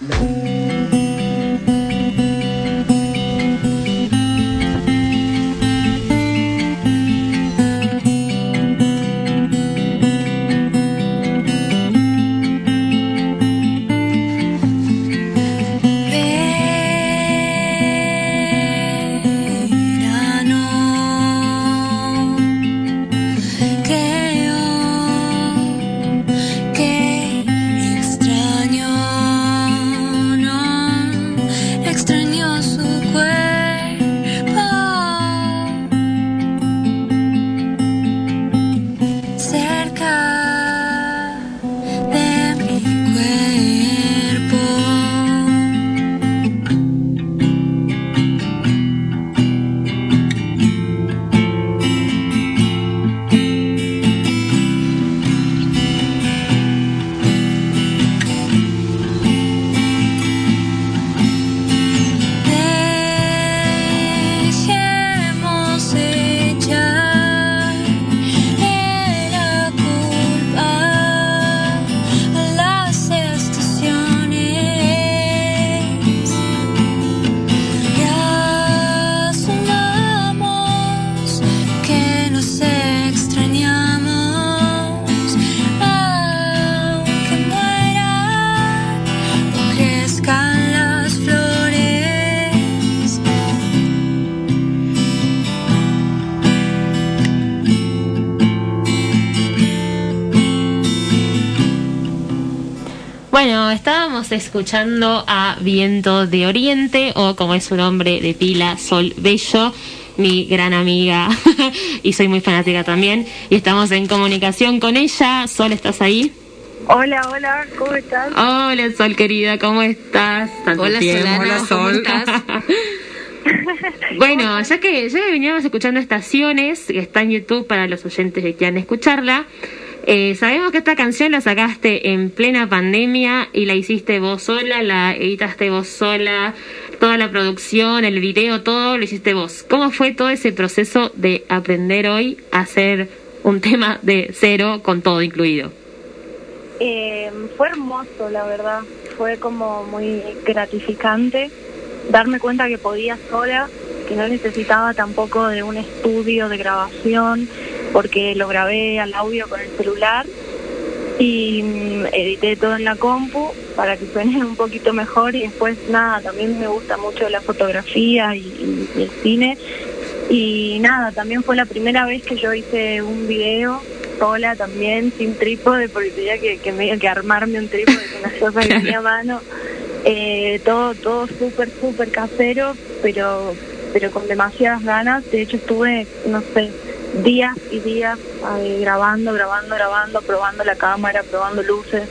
No. Escuchando a Viento de Oriente o como es su nombre de pila, Sol Bello, mi gran amiga y soy muy fanática también y estamos en comunicación con ella. Sol, ¿estás ahí? Hola, hola, ¿cómo estás? Hola, Sol querida, ¿cómo estás? hola, hola, Sol. bueno, ya que ya que veníamos escuchando estaciones, que está en YouTube para los oyentes que quieran escucharla, eh, sabemos que esta canción la sacaste en plena pandemia y la hiciste vos sola, la editaste vos sola, toda la producción, el video, todo lo hiciste vos. ¿Cómo fue todo ese proceso de aprender hoy a hacer un tema de cero con todo incluido? Eh, fue hermoso, la verdad. Fue como muy gratificante darme cuenta que podía sola, que no necesitaba tampoco de un estudio de grabación porque lo grabé al audio con el celular y mm, edité todo en la compu para que suene un poquito mejor y después nada, también me gusta mucho la fotografía y, el cine y nada, también fue la primera vez que yo hice un video sola también, sin trípode, porque tenía que, que, que armarme un trípode con las cosas que tenía a mano. Eh, todo todo súper, súper casero, pero, pero con demasiadas ganas. De hecho estuve, no sé, días y días eh, grabando, grabando, grabando, probando la cámara, probando luces.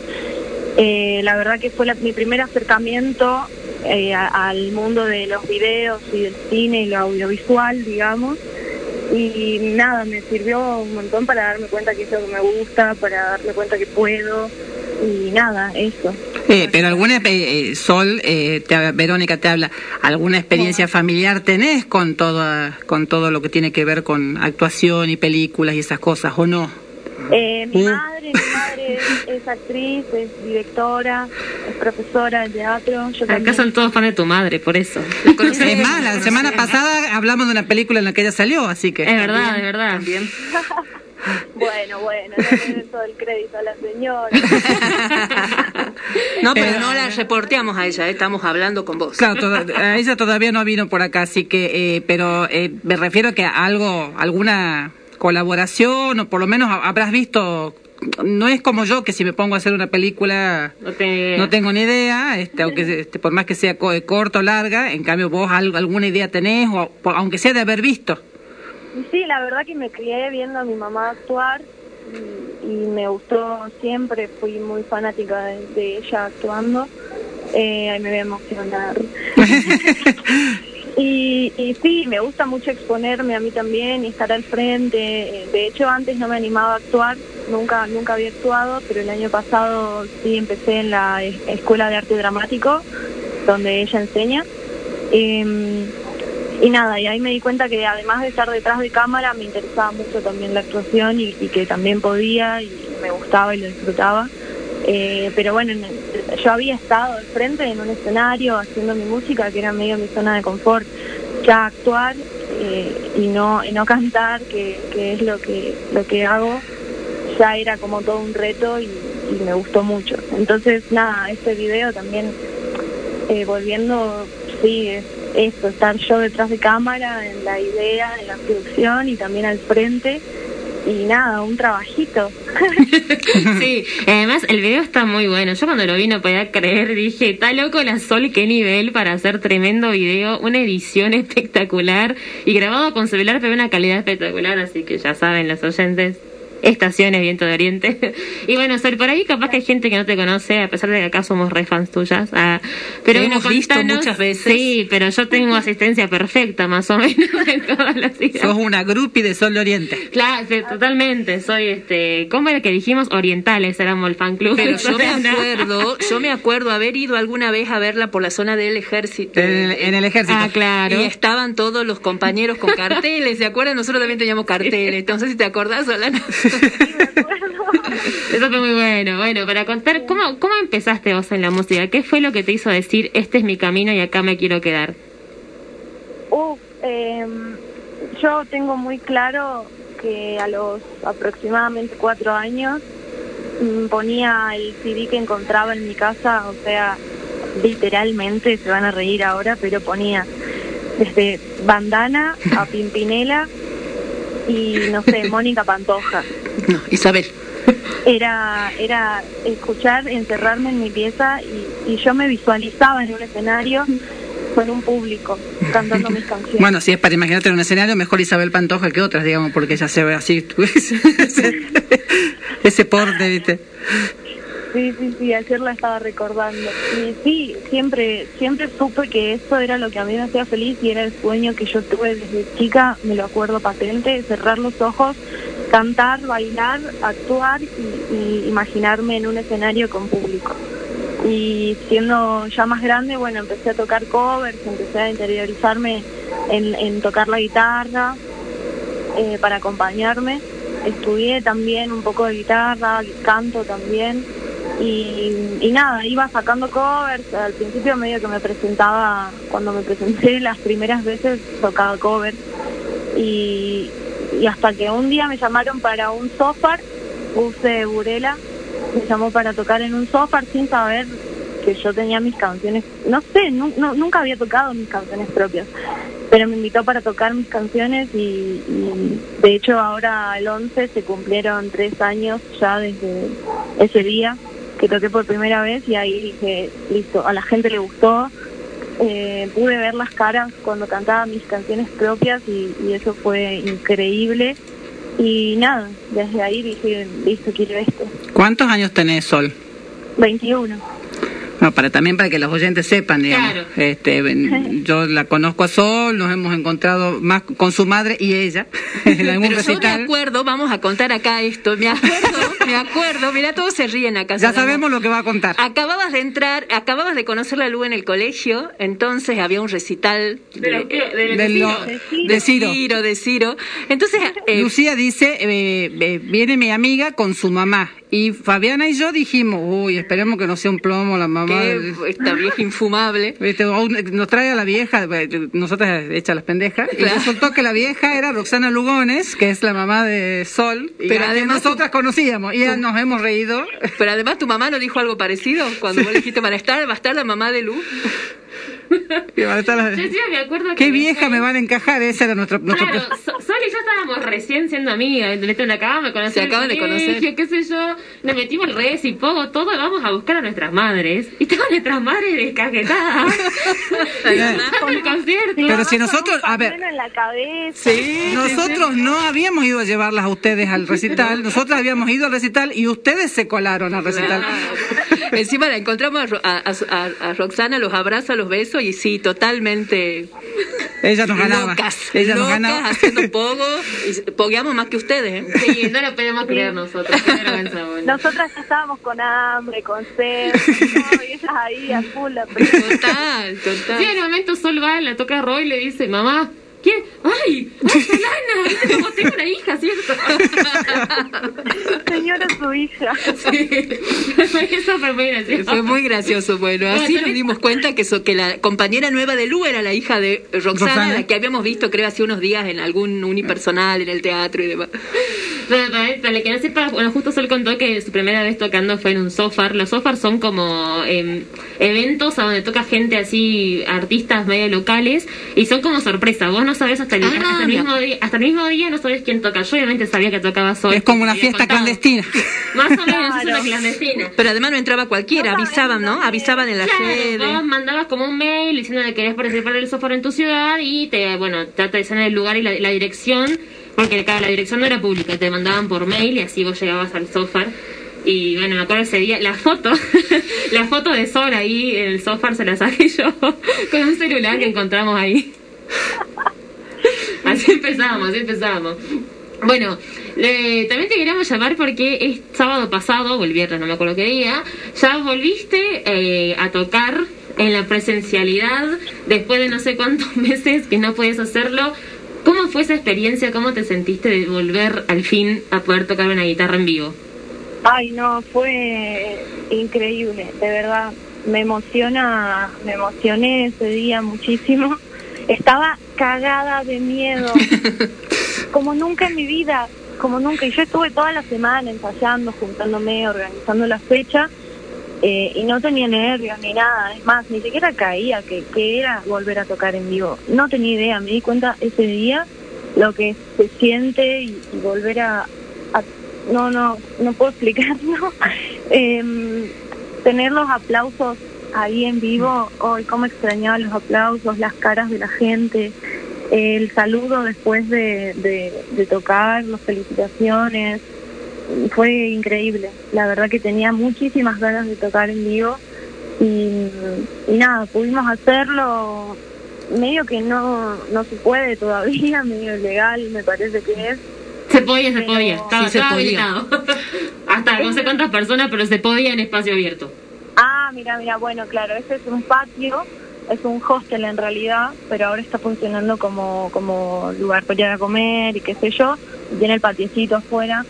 Eh, la verdad que fue mi primer acercamiento eh, al mundo de los videos y del cine y lo audiovisual, digamos. Y nada, me sirvió un montón para darme cuenta que es lo que me gusta, para darme cuenta que puedo y nada, eso. Eh, pero alguna, eh, Sol, eh, Verónica te habla, ¿alguna experiencia familiar tenés con todo, con todo lo que tiene que ver con actuación y películas y esas cosas, o no? Eh, mi madre, mi madre es, actriz, es directora, es profesora de teatro. Yo Acá son todos fans de tu madre, por eso. es más, la semana pasada hablamos de una película en la que ella salió, así que... Es verdad, es verdad. También. Bueno, bueno, no le todo el crédito a la señora. no, pero no la reporteamos a ella, estamos hablando con vos. Claro, a ella todavía no vino por acá, así que, eh, pero eh, me refiero a que algo, alguna colaboración o por lo menos habrás visto no es como yo que si me pongo a hacer una película no, tengo ni idea, este, aunque este, por más que sea corto o larga, en cambio vos alguna idea tenés, o aunque sea de haber visto. Sí, la verdad que me crié viendo a mi mamá actuar y, me gustó siempre, fui muy fanática de, ella actuando. Eh, ahí me voy a emocionar. y, y sí, me gusta mucho exponerme a mí también y estar al frente. De hecho, antes no me animaba a actuar, nunca nunca había actuado, pero el año pasado sí empecé en la Escuela de Arte Dramático, donde ella enseña. Eh, y nada, y ahí me di cuenta que además de estar detrás de cámara me interesaba mucho también la actuación y, que también podía y me gustaba y lo disfrutaba. Eh, pero bueno, yo había estado al frente en un escenario haciendo mi música, que era medio mi zona de confort, ya actuar eh, y no y no cantar, que, que, es lo que lo que hago, ya era como todo un reto y, me gustó mucho. Entonces, nada, este video también, eh, volviendo, sí, es esto, estar yo detrás de cámara, en la idea, en la producción y también al frente y nada, un trabajito. sí, además el video está muy bueno. Yo cuando lo vi no podía creer, dije, está loco la Sol, qué nivel para hacer tremendo video, una edición espectacular y grabado con celular, pero una calidad espectacular, así que ya saben los oyentes, estaciones Viento de Oriente. y bueno, Sol, por ahí capaz que hay gente que no te conoce, a pesar de que acá somos re fans tuyas. Ah, pero hemos visto muchas veces. Sí, pero yo tengo asistencia perfecta, más o menos, en todas las Sos una groupie de Sol de Oriente. Claro, totalmente. Soy, este, ¿cómo era que dijimos? Orientales éramos el fan club. Pero yo me acuerdo, yo me acuerdo haber ido alguna vez a verla por la zona del ejército. En, el ejército. Ah, claro. Y estaban todos los compañeros con carteles, ¿se acuerdan? Nosotros también teníamos carteles. Entonces, si te acordás, Solana. Eso fue muy bueno. Bueno, para contar, ¿cómo, ¿cómo empezaste vos en la música? ¿Qué fue lo que te hizo decir, este es mi camino y acá me quiero quedar? Em, yo tengo muy claro que a los aproximadamente cuatro años mm, ponía el CD que encontraba en mi casa, o sea, literalmente, se van a reír ahora, pero ponía desde Bandana a Pimpinela y no sé, Mónica Pantoja. Isabel. Era, era escuchar, encerrarme en mi pieza y, yo me visualizaba en un escenario con un público cantando mis canciones. Bueno, si es para imaginarte en un escenario, mejor Isabel Pantoja que otras, digamos, porque ella se ve así, ese porte, ¿viste? Sí, sí, sí, ayer la estaba recordando. Y sí, siempre, siempre supe que eso era lo que a mí me hacía feliz y era el sueño que yo tuve desde chica, me lo acuerdo patente, cerrar los ojos, cantar, bailar, actuar y, imaginarme en un escenario con público. Y siendo ya más grande, bueno, empecé a tocar covers, empecé a interiorizarme en, tocar la guitarra eh, para acompañarme. Estudié también un poco de guitarra, canto también y, nada, iba sacando covers, al principio medio que me presentaba, cuando me presenté las primeras veces tocaba covers y, hasta que un día me llamaron para un software, Use Burela, me llamó para tocar en un software sin saber que yo tenía mis canciones, no sé, nunca había tocado mis canciones propias, pero me invitó para tocar mis canciones y, y, de hecho ahora el 11 se cumplieron tres años ya desde ese día que toqué por primera vez y ahí dije, listo, a la gente le gustó. Eh, pude ver las caras cuando cantaba mis canciones propias y, y eso fue increíble. Y nada, desde ahí dije, listo, quiero esto. ¿Cuántos años tenés, Sol? 21 para también para que los oyentes sepan, digamos. Este, yo la conozco a Sol, nos hemos encontrado más con su madre y ella en algún Pero Yo me acuerdo, vamos a contar acá esto, me acuerdo, me acuerdo, mira, todos se ríen acá. Ya sabemos lo que va a contar. Acababas de entrar, acababas de conocer la luz en el colegio, entonces había un recital de, de, de, Ciro. de Ciro, Entonces, eh, Lucía dice, eh, eh, viene mi amiga con su mamá y Fabiana y yo dijimos, uy, esperemos que no sea un plomo la mamá. esta vieja infumable. Nos trae a la vieja, nosotras hecha las pendejas. Y resultó que la vieja era Roxana Lugones, que es la mamá de Sol. pero además nosotras conocíamos y ya nos hemos reído. Pero además tu mamá nos dijo algo parecido cuando vos dijiste, van a estar, va a estar la mamá de Lu. me acuerdo Qué vieja me van a encajar, ese era nuestro... nuestro... Claro, Sol y yo estábamos recién siendo amigas, la acabamos de conocer. Se acaban de conocer. qué sé yo, nos metimos en redes y poco, todo, vamos a buscar a nuestras madres. Y tengo nuestras madres descajetadas. el concierto. Pero si nosotros, a ver... En la cabeza. Sí, nosotros no habíamos ido a llevarlas a ustedes al recital, nosotros habíamos ido al recital y ustedes se colaron al recital. Encima la encontramos a, a, a Roxana, los abraza, los besos y sí, totalmente. Ella nos ganaba. Locas, ella nos ganaba. haciendo pogo. Y pogueamos más que ustedes, ¿eh? Sí, no lo podemos creer nosotros. Nosotras ya estábamos con hambre, con sed. y ellas ahí a full. Total, total. Sí, en un momento Sol va, la toca a Roy y le dice, mamá, ¿Quién? ¡Ay! ¡Ay, Solana! Como tengo una hija, ¿cierto? Hija. Sí. Eso fue muy gracioso. Fue muy gracioso. Bueno, así nos dimos cuenta que, que la compañera nueva de Lu era la hija de Roxana, la que habíamos visto, creo, hace unos días en algún unipersonal, en el teatro y demás. Para, que no sepa, bueno, justo Sol contó que su primera vez tocando fue en un sofar. Los sofars son como eh, eventos a donde toca gente así, artistas medio locales, y son como sorpresa. Vos no sabés hasta el, ah, mismo día, hasta el mismo día no sabés quién toca. Yo obviamente sabía que tocaba Sol. Es como una fiesta clandestina. Más o menos es una clandestina. Pero además no entraba cualquiera, avisaban, ¿no? Avisaban en la sede. Vos mandabas como un mail diciendo que querés participar del sofá en tu ciudad y te, bueno, te en el lugar y la, la dirección porque la dirección no era pública, te mandaban por mail y así vos llegabas al sofá. Y bueno, me acuerdo ese día, la foto, la foto de Sol ahí en el sofá se la saqué yo con un celular que encontramos ahí. Así empezamos, así empezamos. Bueno, también te queríamos llamar porque es sábado pasado, o el viernes, no me acuerdo qué día, ya volviste eh, a tocar en la presencialidad después de no sé cuántos meses que no puedes hacerlo. ¿Cómo fue esa experiencia? ¿Cómo te sentiste de volver al fin a poder tocar una guitarra en vivo? Ay, no, fue increíble, de verdad. Me emociona, me emocioné ese día muchísimo. Estaba cagada de miedo, como nunca en mi vida, como nunca. Y yo estuve toda la semana ensayando, juntándome, organizando la fecha eh, y no tenía nervios ni nada, es más, ni siquiera caía que, que era volver a tocar en vivo. No tenía idea, me di cuenta ese día lo que se siente y, volver a, No, no, no puedo explicarlo. eh, tener los aplausos ahí en vivo, hoy cómo extrañaba los aplausos, las caras de la gente, el saludo después de, de, de tocar, las felicitaciones, fue increíble. La verdad que tenía muchísimas ganas de tocar en vivo y, nada, pudimos hacerlo medio que no, no se puede todavía, medio legal me parece que es. Se podía, se podía, estaba, sí, se Hasta no sé cuántas personas, pero se podía en espacio abierto. Ah, mira, mira, bueno, claro, ese es un patio, es un hostel en realidad, pero ahora está funcionando como, como lugar para ir a comer y qué sé yo, tiene el patiecito afuera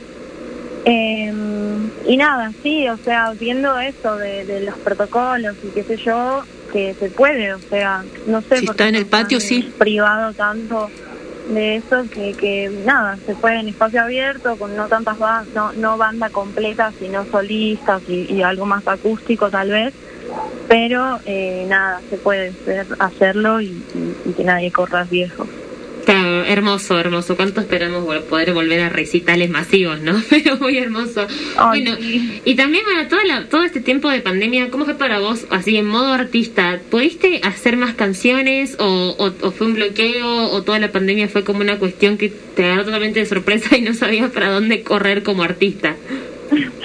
eh, y nada, sí, o sea, viendo eso de, los protocolos y qué sé yo, que se puede, o sea, no sé. Si está en el patio, sí. Privado tanto de eso que, que nada, se puede en espacio abierto, con no tantas bandas, no, no banda completa, sino solistas y, algo más acústico tal vez. Pero eh, nada, se puede hacerlo y, que nadie corra viejo hermoso, hermoso. ¿Cuánto esperamos poder volver a recitales masivos, no? Pero muy hermoso. bueno, y también, bueno, todo, todo este tiempo de pandemia, ¿cómo fue para vos, así en modo artista? ¿Pudiste hacer más canciones o, o, fue un bloqueo o toda la pandemia fue como una cuestión que te agarró totalmente de sorpresa y no sabías para dónde correr como artista?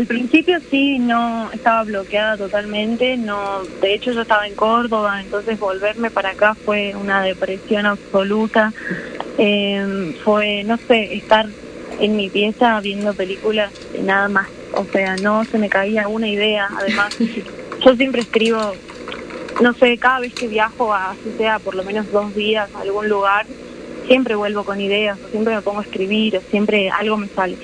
Al principio sí, no estaba bloqueada totalmente, no, de hecho yo estaba en Córdoba, entonces volverme para acá fue una depresión absoluta, eh, fue, no sé, estar en mi pieza viendo películas y nada más, o sea, no se me caía una idea, además yo siempre escribo, no sé, cada vez que viajo, a, así sea por lo menos dos días a algún lugar, siempre vuelvo con ideas, o siempre me pongo a escribir, o siempre algo me sale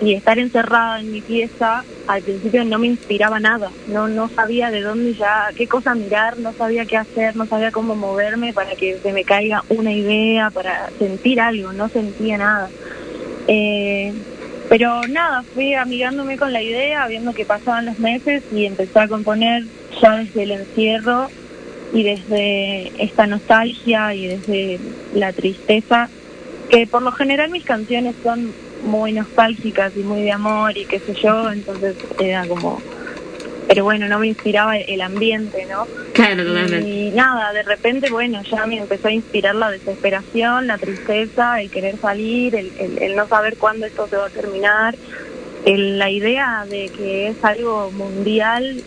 y estar encerrada en mi pieza al principio no me inspiraba nada, no no sabía de dónde ya, qué cosa mirar, no sabía qué hacer, no sabía cómo moverme para que se me caiga una idea, para sentir algo, no sentía nada. Eh, pero nada, fui amigándome con la idea, viendo que pasaban los meses y empecé a componer ya desde el encierro y desde esta nostalgia y desde la tristeza, que por lo general mis canciones son muy nostálgicas y muy de amor y qué sé yo, entonces era como... Pero bueno, no me inspiraba el ambiente, ¿no? Claro, totalmente. Y nada, de repente, bueno, ya me empezó a inspirar la desesperación, la tristeza, el querer salir, el, el, no saber cuándo esto se va a terminar. El, la idea de que es algo mundial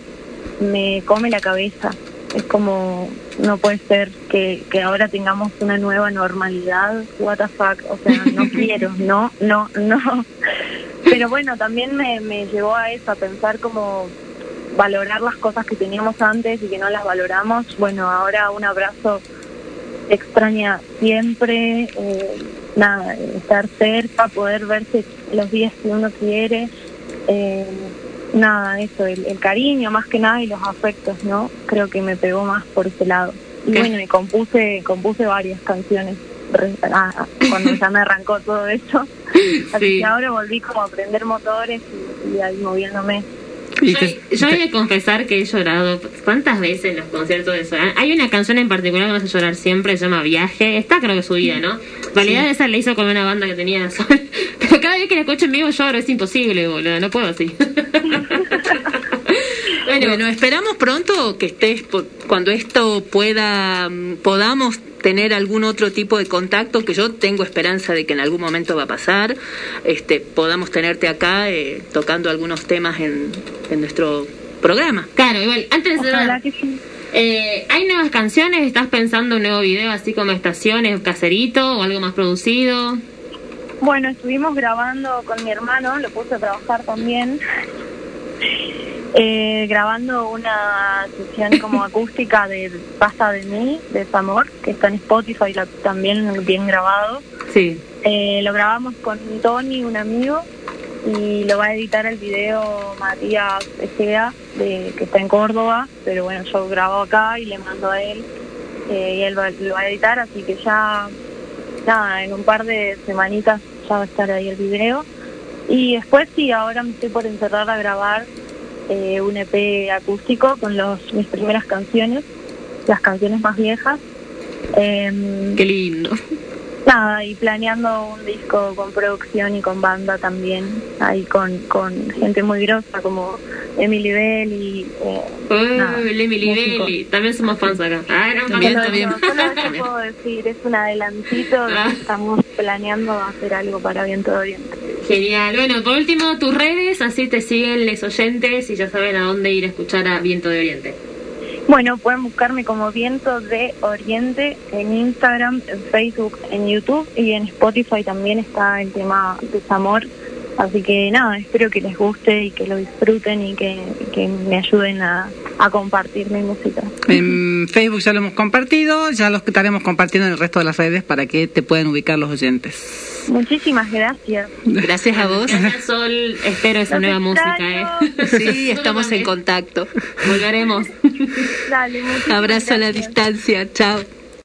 me come la cabeza. Es como, no puede ser que, que ahora tengamos una nueva normalidad, what the fuck, o sea, no quiero, no, no, no. Pero bueno, también me, me llevó a eso, a pensar como valorar las cosas que teníamos antes y que no las valoramos. Bueno, ahora un abrazo extraña siempre, eh, nada, estar cerca, poder verse los días que uno quiere, eh, nada, eso, el, cariño más que nada y los afectos, ¿no? Creo que me pegó más por ese lado. Y bueno, y compuse, compuse varias canciones ah, cuando ya me arrancó todo esto. Así que ahora volví como a aprender motores y, y ahí moviéndome yo, voy a confesar que he llorado cuántas veces en los conciertos de Solán. Hay una canción en particular que me hace llorar siempre, se llama Viaje. Está creo que subida, ¿no? En realidad esa la hizo con una banda que tenía Sol. Cada vez que la escucho en vivo lloro, es imposible, boludo. No puedo así. bueno, esperamos pronto que estés cuando esto pueda mm, podamos tener algún otro tipo de contacto que yo tengo esperanza de que en algún momento va a pasar, este, podamos tenerte acá eh, tocando algunos temas en, en, nuestro programa. Claro, igual, antes de eh, ¿Hay nuevas canciones? ¿Estás pensando un nuevo video así como estaciones, caserito o algo más producido? Bueno, estuvimos grabando con mi hermano, lo puse a trabajar también. Eh, grabando una sesión como acústica de Pasta de mí, de Samor, que está en Spotify también bien grabado. Sí. Eh, lo grabamos con Tony, un amigo, y lo va a editar el video Matías Egea, de, que está en Córdoba, pero bueno, yo grabo acá y le mando a él, eh, y él lo, lo va a editar, así que ya, nada, en un par de semanitas ya va a estar ahí el video. Y después sí, ahora me estoy por encerrar a grabar eh, un EP acústico con los, mis primeras canciones, las canciones más viejas. Em, Qué lindo. Nada, y planeando un disco con producción y con banda también, ahí con, con gente muy grosa como Emily Bell y... Eh, Emily Bell, también somos fans acá. Ah, también, también. Solo puedo decir, es un adelantito, ah. estamos planeando hacer algo para Viento de Oriente. Genial. Bueno, por último, tus redes, así te siguen los oyentes y ya saben a dónde ir a escuchar a Viento de Oriente. Bueno, pueden buscarme como Viento de Oriente en Instagram, en Facebook, en YouTube y en Spotify también está el tema Desamor. Así que nada, espero que les guste y que lo disfruten y que, me ayuden a, a, compartir mi música. En Facebook ya lo hemos compartido, ya lo estaremos compartiendo en el resto de las redes para que te puedan ubicar los oyentes. Muchísimas gracias. Gracias a vos. Gracias, Sol. Espero esa nueva música. ¿eh? Sí, estamos en contacto. Volveremos. Dale, Abrazo a la distancia. Chao.